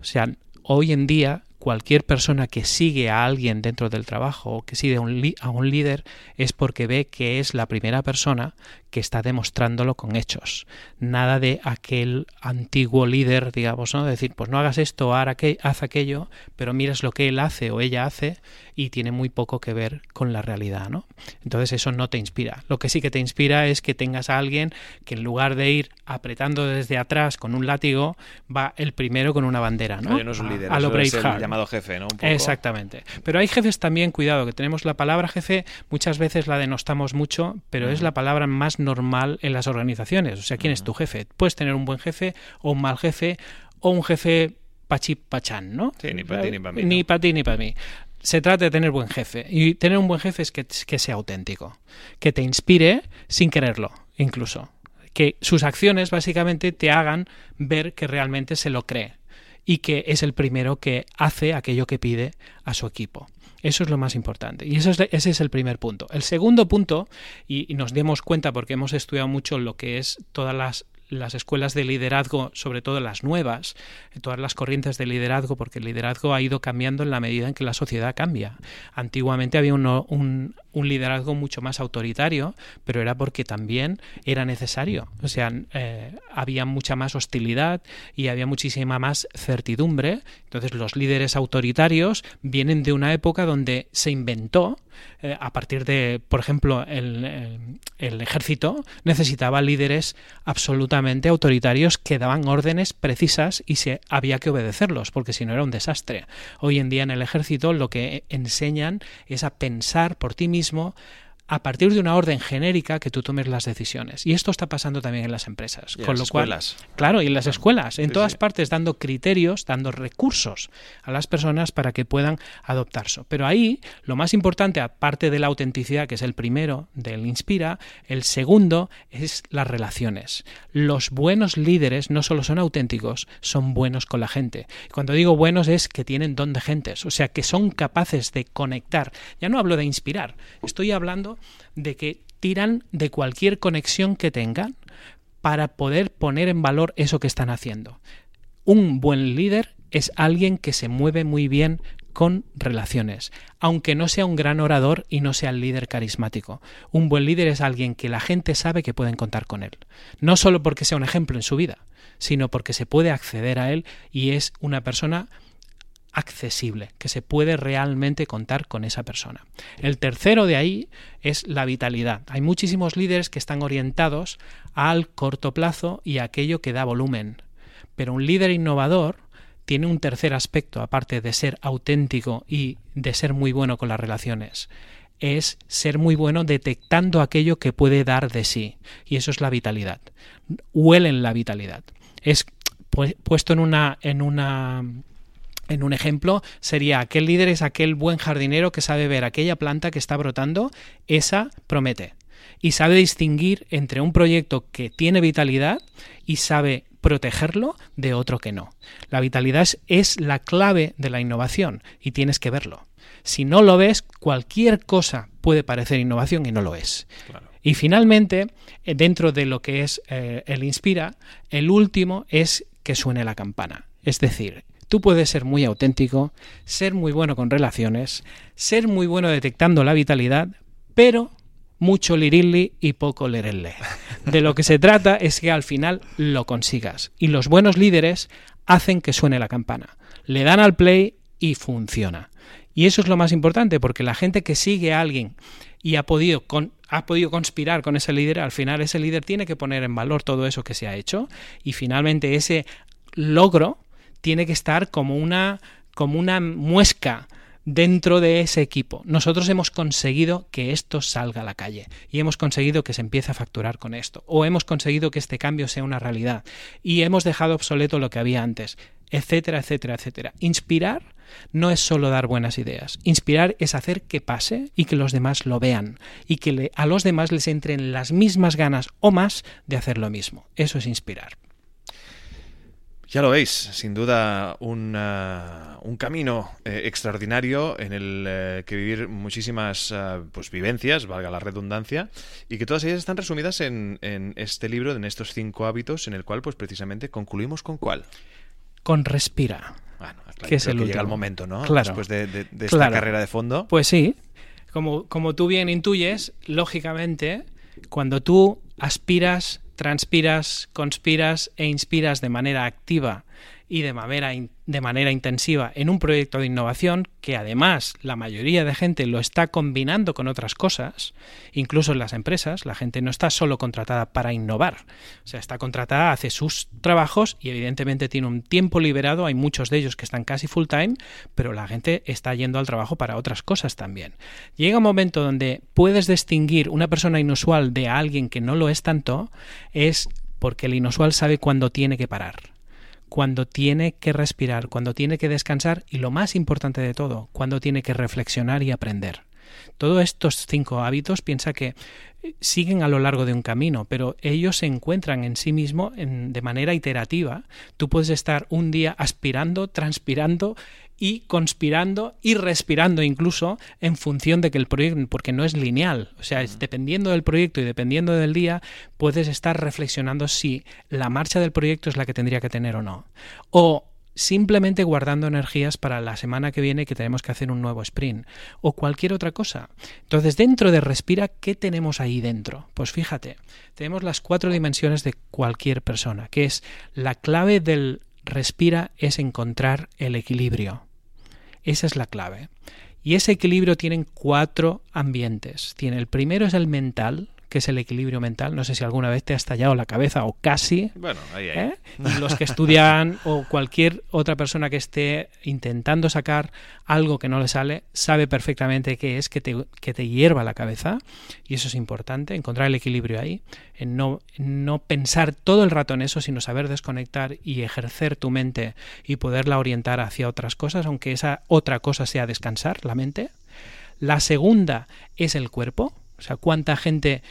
Speaker 3: O sea, hoy en día cualquier persona que sigue a alguien dentro del trabajo o que sigue a un, a un, líder es porque ve que es la primera persona que está demostrándolo con hechos. Nada de aquel antiguo líder, digamos, ¿no? decir, pues no hagas esto, haz aquello, pero miras lo que él hace o ella hace y tiene muy poco que ver con la realidad, ¿no? Entonces eso no te inspira. Lo que sí que te inspira es que tengas a alguien que en lugar de ir apretando desde atrás con un látigo, va el primero con una bandera, ¿no?
Speaker 2: no es un líder,
Speaker 3: a, lo
Speaker 2: es el llamado jefe, ¿no? Un poco.
Speaker 3: Exactamente. Pero hay jefes también, cuidado, que tenemos la palabra jefe, muchas veces la denostamos mucho, pero es la palabra más normal en las organizaciones. O sea, ¿quién es tu jefe? Puedes tener un buen jefe o un mal jefe o un jefe pachipachán, ¿no?
Speaker 2: Sí, ni para ti ni para mí.
Speaker 3: Ni para ti ni para mí se trata de tener buen jefe. Y tener un buen jefe es que, que, sea auténtico, que te inspire sin quererlo, incluso. Que sus acciones básicamente te hagan ver que realmente se lo cree y que es el primero que hace aquello que pide a su equipo. Eso es lo más importante. Y eso es, ese es el primer punto. El segundo punto, y, nos demos cuenta porque hemos estudiado mucho lo que es todas las las escuelas de liderazgo, sobre todo las nuevas, todas las corrientes de liderazgo, porque el liderazgo ha ido cambiando en la medida en que la sociedad cambia. Antiguamente había un, liderazgo mucho más autoritario, pero era porque también era necesario. O sea, eh, había mucha más hostilidad y había muchísima más certidumbre. Entonces los líderes autoritarios vienen de una época donde se inventó eh, a partir de, por ejemplo, el, el, ejército necesitaba líderes absolutamente autoritarios que daban órdenes precisas y se había que obedecerlos, porque si no era un desastre. Hoy en día en el ejército lo que enseñan es a pensar por ti mismo, établissement a partir de una orden genérica que tú tomes las decisiones. Y esto está pasando también en las empresas.
Speaker 2: Y
Speaker 3: con
Speaker 2: las
Speaker 3: lo cual,
Speaker 2: escuelas.
Speaker 3: claro, y en las escuelas, en
Speaker 2: Sí,
Speaker 3: todas
Speaker 2: sí.
Speaker 3: partes, dando criterios, dando recursos a las personas para que puedan adoptarse. Pero ahí, lo más importante, aparte de la autenticidad, que es el primero del Inspira, el segundo es las relaciones. Los buenos líderes no solo son auténticos, son buenos con la gente. Cuando digo buenos es que tienen don de gentes, o sea, que son capaces de conectar. Ya no hablo de inspirar, estoy hablando de que tiran de cualquier conexión que tengan para poder poner en valor eso que están haciendo. Un buen líder es alguien que se mueve muy bien con relaciones, aunque no sea un gran orador y no sea el líder carismático. Un buen líder es alguien que la gente sabe que pueden contar con él, no solo porque sea un ejemplo en su vida, sino porque se puede acceder a él y es una persona accesible, que se puede realmente contar con esa persona. El tercero de ahí es la vitalidad. Hay muchísimos líderes que están orientados al corto plazo y a aquello que da volumen. Pero un líder innovador tiene un tercer aspecto, aparte de ser auténtico y de ser muy bueno con las relaciones. Es ser muy bueno detectando aquello que puede dar de sí. Y eso es la vitalidad. Huelen la vitalidad. Es pu- puesto en una, en una en un ejemplo sería aquel líder es aquel buen jardinero que sabe ver aquella planta que está brotando, esa promete. Y sabe distinguir entre un proyecto que tiene vitalidad y sabe protegerlo de otro que no. La vitalidad es, es la clave de la innovación y tienes que verlo. Si no lo ves, cualquier cosa puede parecer innovación y no lo es.
Speaker 2: Claro.
Speaker 3: Y finalmente, eh, dentro de lo que es eh, el Inspira, el último es que suene la campana. Es decir, tú puedes ser muy auténtico, ser muy bueno con relaciones, ser muy bueno detectando la vitalidad, pero mucho lirilli y poco lerelle. De lo que se trata es que al final lo consigas. Y los buenos líderes hacen que suene la campana. Le dan al play y funciona. Y eso es lo más importante, porque la gente que sigue a alguien y ha podido, ha podido conspirar con ese líder, al final ese líder tiene que poner en valor todo eso que se ha hecho y finalmente ese logro tiene que estar como una, como una muesca dentro de ese equipo. Nosotros hemos conseguido que esto salga a la calle y hemos conseguido que se empiece a facturar con esto o hemos conseguido que este cambio sea una realidad y hemos dejado obsoleto lo que había antes, etcétera, etcétera, etcétera. Inspirar no es solo dar buenas ideas. Inspirar es hacer que pase y que los demás lo vean y que a los demás les entren las mismas ganas o más de hacer lo mismo. Eso es inspirar.
Speaker 2: Ya lo veis, sin duda un, un camino eh, extraordinario en el eh, que vivir muchísimas eh, pues, vivencias, valga la redundancia, y que todas ellas están resumidas en, en, este libro, en estos cinco hábitos, en el cual pues precisamente concluimos con cuál.
Speaker 3: Con respira.
Speaker 2: Bueno, que es el que llega el momento, ¿no?
Speaker 3: Claro.
Speaker 2: Después de, de, de esta carrera de fondo.
Speaker 3: Pues sí, como, como tú bien intuyes, lógicamente, cuando tú aspiras transpiras, conspiras e inspiras de manera activa y de manera, de manera intensiva en un proyecto de innovación que además la mayoría de gente lo está combinando con otras cosas, incluso en las empresas, la gente no está solo contratada para innovar, o sea, está contratada, hace sus trabajos y evidentemente tiene un tiempo liberado, hay muchos de ellos que están casi full time, pero la gente está yendo al trabajo para otras cosas también. Llega un momento donde puedes distinguir una persona inusual de alguien que no lo es tanto, es porque el inusual sabe cuándo tiene que parar cuando tiene que respirar, cuando tiene que descansar y lo más importante de todo, cuando tiene que reflexionar y aprender. Todos estos cinco hábitos piensa que eh, siguen a lo largo de un camino, pero ellos se encuentran en sí mismos de manera iterativa. Tú puedes estar un día aspirando, transpirando y conspirando y respirando incluso en función de que el proyecto, porque no es lineal, o sea, es dependiendo del proyecto y dependiendo del día, puedes estar reflexionando si la marcha del proyecto es la que tendría que tener o no. O simplemente guardando energías para la semana que viene que tenemos que hacer un nuevo sprint o cualquier otra cosa. Entonces, dentro de Respira, ¿qué tenemos ahí dentro? Pues fíjate, tenemos las cuatro dimensiones de cualquier persona, que es la clave del Respira es encontrar el equilibrio. Esa es la clave. Y ese equilibrio tiene cuatro ambientes. Tiene el primero es el mental, que es el equilibrio mental. No sé si alguna vez te ha estallado la cabeza o casi.
Speaker 2: Bueno, ahí, ahí.
Speaker 3: ¿eh? Los que estudian o cualquier otra persona que esté intentando sacar algo que no le sale, sabe perfectamente qué es que te, que te hierva la cabeza. Y eso es importante, encontrar el equilibrio ahí, en no, no pensar todo el rato en eso, sino saber desconectar y ejercer tu mente y poderla orientar hacia otras cosas, aunque esa otra cosa sea descansar la mente. La segunda es el cuerpo, o sea, cuánta gente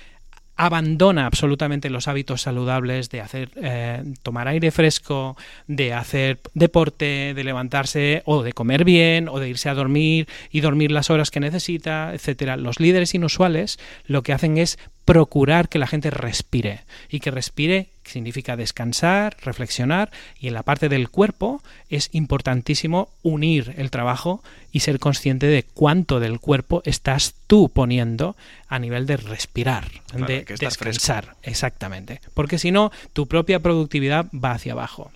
Speaker 3: abandona absolutamente los hábitos saludables de hacer eh, tomar aire fresco, de hacer deporte, de levantarse o de comer bien o de irse a dormir y dormir las horas que necesita, etcétera. Los líderes inusuales lo que hacen es procurar que la gente respire y que respire significa descansar, reflexionar y en la parte del cuerpo es importantísimo unir el trabajo y ser consciente de cuánto del cuerpo estás tú poniendo a nivel de respirar, de descansar, exactamente, porque si no tu propia productividad va hacia abajo.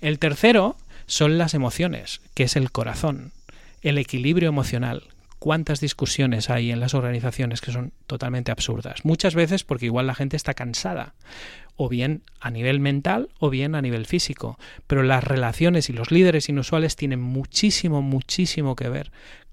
Speaker 3: El tercero son las emociones, que es el corazón, el equilibrio emocional, cuántas discusiones hay en las organizaciones que son totalmente absurdas. Muchas veces porque igual la gente está cansada, o bien a nivel mental o bien a nivel físico. Pero las relaciones y los líderes inusuales tienen muchísimo, muchísimo que ver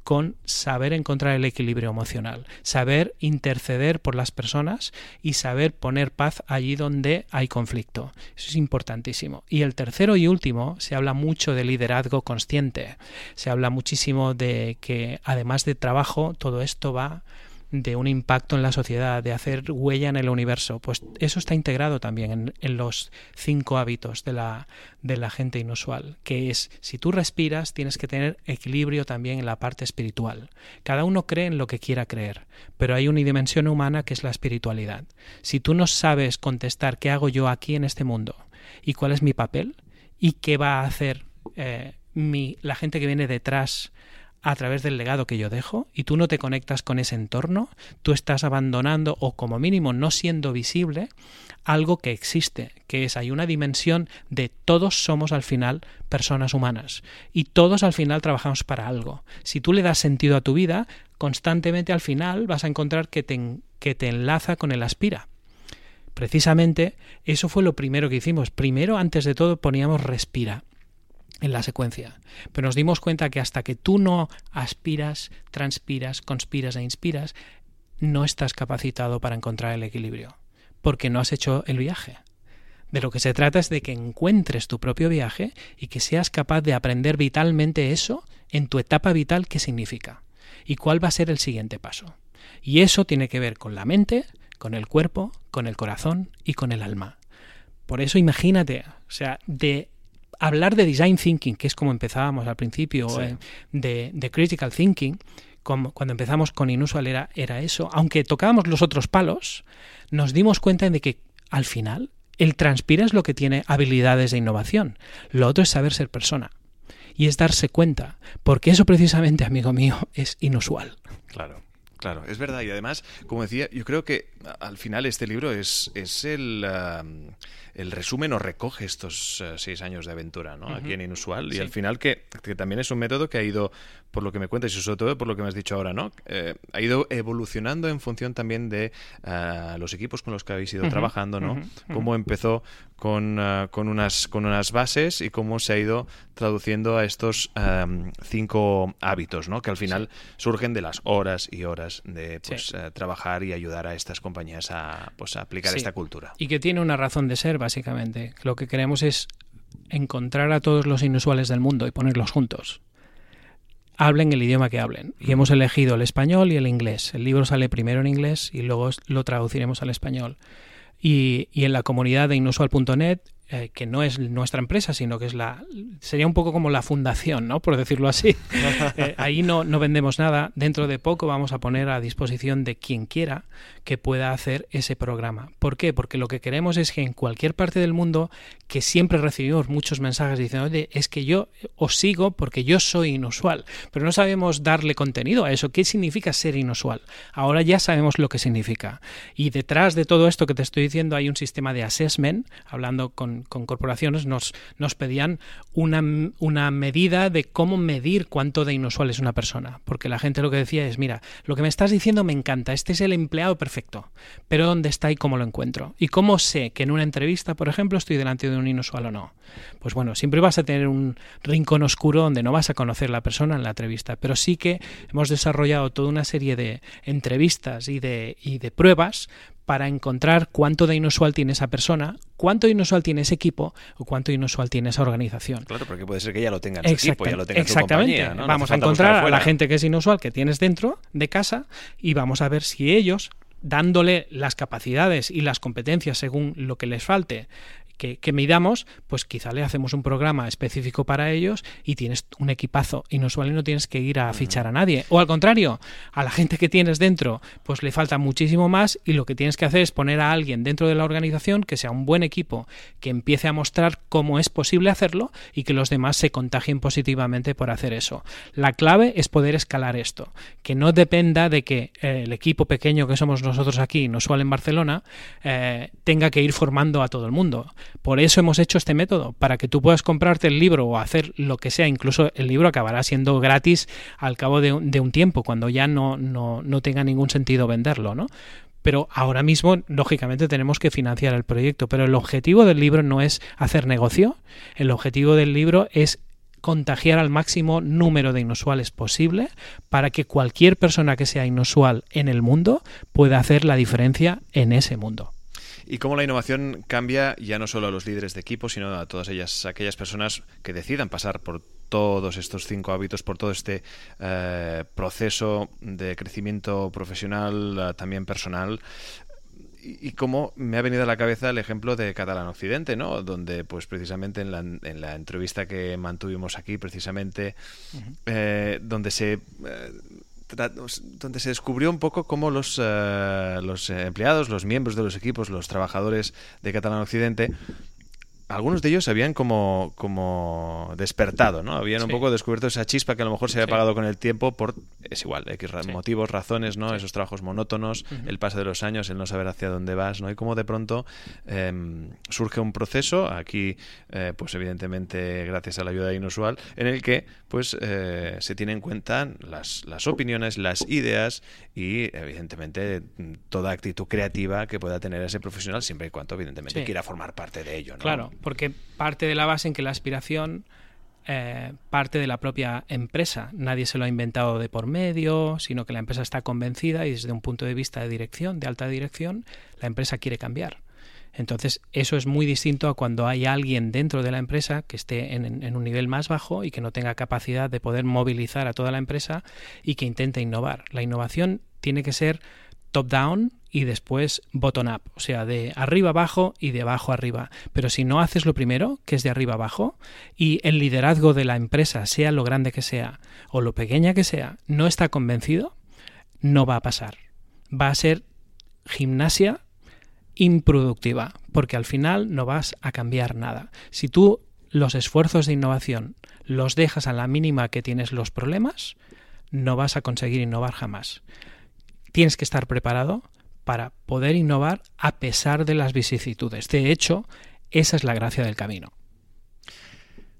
Speaker 3: con saber encontrar el equilibrio emocional, saber interceder por las personas y saber poner paz allí donde hay conflicto. Eso es importantísimo. Y el tercero y último, se habla mucho de liderazgo consciente. Se habla muchísimo de que además de trabajo, todo esto va de un impacto en la sociedad, de hacer huella en el universo, pues eso está integrado también en, los cinco hábitos de la, de la gente inusual, que es, si tú respiras, tienes que tener equilibrio también en la parte espiritual. Cada uno cree en lo que quiera creer, pero hay una dimensión humana que es la espiritualidad. Si tú no sabes contestar qué hago yo aquí en este mundo y cuál es mi papel y qué va a hacer eh, mi, la gente que viene detrás, a través del legado que yo dejo y tú no te conectas con ese entorno, tú estás abandonando o como mínimo no siendo visible algo que existe, que es hay una dimensión de todos somos al final personas humanas y todos al final trabajamos para algo. Si tú le das sentido a tu vida, constantemente al final vas a encontrar que te, que te enlaza con el aspira. Precisamente eso fue lo primero que hicimos. Primero, antes de todo, poníamos respira en la secuencia. Pero nos dimos cuenta que hasta que tú no aspiras, transpiras, conspiras e inspiras, no estás capacitado para encontrar el equilibrio, porque no has hecho el viaje. De lo que se trata es de que encuentres tu propio viaje y que seas capaz de aprender vitalmente eso en tu etapa vital qué significa y cuál va a ser el siguiente paso. Y eso tiene que ver con la mente, con el cuerpo, con el corazón y con el alma. Por eso imagínate, o sea, de hablar de design thinking, que es como empezábamos al principio, eh, de, critical thinking, como cuando empezamos con Inusual era, era eso, aunque tocábamos los otros palos, nos dimos cuenta de que al final el transpira es lo que tiene habilidades de innovación, lo otro es saber ser persona y es darse cuenta, porque eso precisamente, amigo mío, es inusual.
Speaker 2: Claro. Claro, es verdad. Y además, como decía, yo creo que al final este libro es, es el, el resumen o recoge estos eh, seis años de aventura ¿no? aquí en Inusual. Y al final que, también es un método que ha ido, por lo que me cuentas y sobre todo por lo que me has dicho ahora, ¿no? Eh, ha ido evolucionando en función también de eh, los equipos con los que habéis ido trabajando, ¿no? Cómo empezó con, con, unas, con unas bases y cómo se ha ido traduciendo a estos cinco hábitos, ¿no? Que al final surgen de las horas y horas de pues, trabajar y ayudar a estas compañías a, pues, a aplicar esta cultura.
Speaker 3: Y que tiene una razón de ser, básicamente. Lo que queremos es encontrar a todos los inusuales del mundo y ponerlos juntos. Hablen el idioma que hablen. Y hemos elegido el español y el inglés. El libro sale primero en inglés y luego lo traduciremos al español. Y, en la comunidad de inusual.net eh, que no es nuestra empresa, sino que es la sería un poco como la fundación, ¿no? Por decirlo así. *laughs* Eh, ahí no, no vendemos nada. Dentro de poco vamos a poner a disposición de quien quiera que pueda hacer ese programa. ¿Por qué? Porque lo que queremos es que en cualquier parte del mundo, que siempre recibimos muchos mensajes diciendo, oye, es que yo os sigo porque yo soy inusual, pero no sabemos darle contenido a eso. ¿Qué significa ser inusual? Ahora ya sabemos lo que significa. Y detrás de todo esto que te estoy diciendo hay un sistema de assessment, hablando con con, corporaciones nos, nos pedían una, una, medida de cómo medir cuánto de inusual es una persona. Porque la gente lo que decía es, mira, lo que me estás diciendo me encanta, este es el empleado perfecto, pero ¿dónde está y cómo lo encuentro? ¿Y cómo sé que en una entrevista, por ejemplo, estoy delante de un inusual o no? Pues bueno, siempre vas a tener un rincón oscuro donde no vas a conocer la persona en la entrevista, pero sí que hemos desarrollado toda una serie de entrevistas y de, y de pruebas para encontrar cuánto de inusual tiene esa persona, cuánto de inusual tiene ese equipo o cuánto de inusual tiene esa organización.
Speaker 2: Claro, porque puede ser que ya lo tenga en su equipo, ya lo tenga en su compañía, ¿no?
Speaker 3: Vamos a encontrar a la gente que es inusual que tienes dentro de casa y vamos a ver si ellos dándole las capacidades y las competencias según lo que les falte que, que, midamos, pues quizá le hacemos un programa específico para ellos y tienes un equipazo inusual y no tienes que ir a fichar a nadie. O al contrario, a la gente que tienes dentro, pues le falta muchísimo más y lo que tienes que hacer es poner a alguien dentro de la organización que sea un buen equipo, que empiece a mostrar cómo es posible hacerlo y que los demás se contagien positivamente por hacer eso. La clave es poder escalar esto, que no dependa de que eh, el equipo pequeño que somos nosotros aquí, inusual en Barcelona, eh, tenga que ir formando a todo el mundo. Por eso hemos hecho este método, para que tú puedas comprarte el libro o hacer lo que sea. Incluso el libro acabará siendo gratis al cabo de, un tiempo, cuando ya no, no, no tenga ningún sentido venderlo, ¿no? pero ahora mismo, lógicamente, tenemos que financiar el proyecto. Pero el objetivo del libro no es hacer negocio, el objetivo del libro es contagiar al máximo número de inusuales posible para que cualquier persona que sea inusual en el mundo pueda hacer la diferencia en ese mundo
Speaker 2: y cómo la innovación cambia ya no solo a los líderes de equipo, sino a todas ellas, aquellas personas que decidan pasar por todos estos cinco hábitos, por todo este eh, proceso de crecimiento profesional, eh, también personal, y, cómo me ha venido a la cabeza el ejemplo de Catalán Occidente, ¿no? Donde, pues precisamente en la, en la entrevista que mantuvimos aquí, precisamente, eh, donde se donde se descubrió un poco cómo los, eh, los empleados, los miembros de los equipos, los trabajadores de Catalán Occidente, algunos de ellos habían como, como despertado, ¿no? Habían un poco descubierto esa chispa que a lo mejor se había apagado con el tiempo por es igual, X motivos, razones, ¿no? Esos trabajos monótonos, el paso de los años, el no saber hacia dónde vas, ¿no? Y cómo de pronto em, surge un proceso, aquí, eh, pues evidentemente gracias a la ayuda inusual, en el que pues eh, se tienen en cuenta las, las opiniones, las ideas y evidentemente toda actitud creativa que pueda tener ese profesional siempre y cuando evidentemente quiera formar parte de ello. ¿no?
Speaker 3: Claro, porque parte de la base en que la aspiración eh, parte de la propia empresa. Nadie se lo ha inventado de por medio, sino que la empresa está convencida y desde un punto de vista de dirección, de alta dirección, la empresa quiere cambiar. Entonces, eso es muy distinto a cuando hay alguien dentro de la empresa que esté en, en, un nivel más bajo y que no tenga capacidad de poder movilizar a toda la empresa y que intente innovar. La innovación tiene que ser top-down y después bottom-up, o sea, de arriba abajo y de abajo arriba. Pero si no haces lo primero, que es de arriba abajo, y el liderazgo de la empresa, sea lo grande que sea o lo pequeña que sea, no está convencido, no va a pasar. Va a ser gimnasia improductiva, porque al final no vas a cambiar nada. Si tú los esfuerzos de innovación los dejas a la mínima que tienes los problemas, no vas a conseguir innovar jamás tienes que estar preparado para poder innovar a pesar de las vicisitudes. De hecho, esa es la gracia del camino.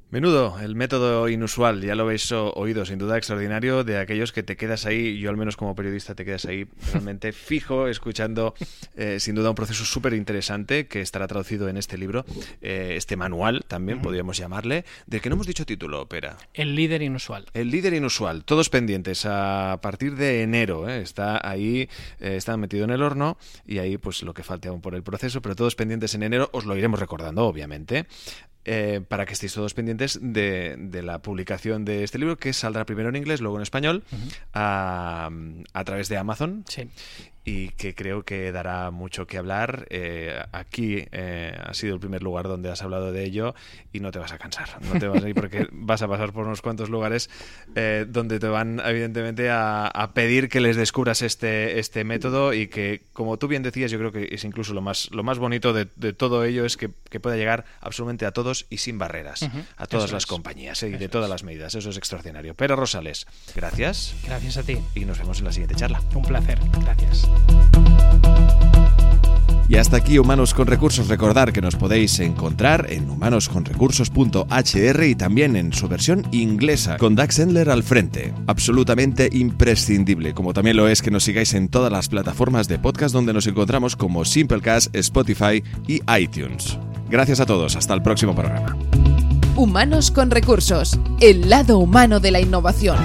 Speaker 2: Menudo, el método inusual, ya lo habéis oído, sin duda extraordinario, de aquellos que te quedas ahí, yo al menos como periodista te quedas ahí realmente *laughs* fijo, escuchando eh, sin duda un proceso súper interesante que estará traducido en este libro, eh, este manual también podríamos llamarle, del que no hemos dicho título, Pera.
Speaker 3: El líder inusual.
Speaker 2: El líder inusual, todos pendientes a partir de enero, eh, está ahí, está metido en el horno y ahí pues lo que falte aún por el proceso, pero todos pendientes en enero, os lo iremos recordando obviamente. Eh, para que estéis todos pendientes de, la publicación de este libro, que saldrá primero en inglés, luego en español, a, a, través de Amazon.
Speaker 3: Sí
Speaker 2: y que creo que dará mucho que hablar. Eh, aquí eh, ha sido el primer lugar donde has hablado de ello y no te vas a cansar, no te vas a ir porque *laughs* vas a pasar por unos cuantos lugares eh, donde te van evidentemente a, pedir que les descubras este, este método y que, como tú bien decías, yo creo que es incluso lo más, lo más bonito de, todo ello es que, pueda llegar absolutamente a todos y sin barreras, a todas las compañías y de todas las medidas. Eso es extraordinario. Pero Rosales, gracias.
Speaker 3: Gracias a ti.
Speaker 2: Y nos vemos en la siguiente charla.
Speaker 3: Un placer. Gracias.
Speaker 2: Y hasta aquí Humanos con Recursos. Recordar que nos podéis encontrar en humanosconrecursos.hr y también en su versión inglesa, con Dax Endler al frente. Absolutamente imprescindible, como también lo es que nos sigáis en todas las plataformas de podcast donde nos encontramos como Simplecast, Spotify y iTunes. Gracias a todos, hasta el próximo programa.
Speaker 1: Humanos con Recursos, el lado humano de la innovación.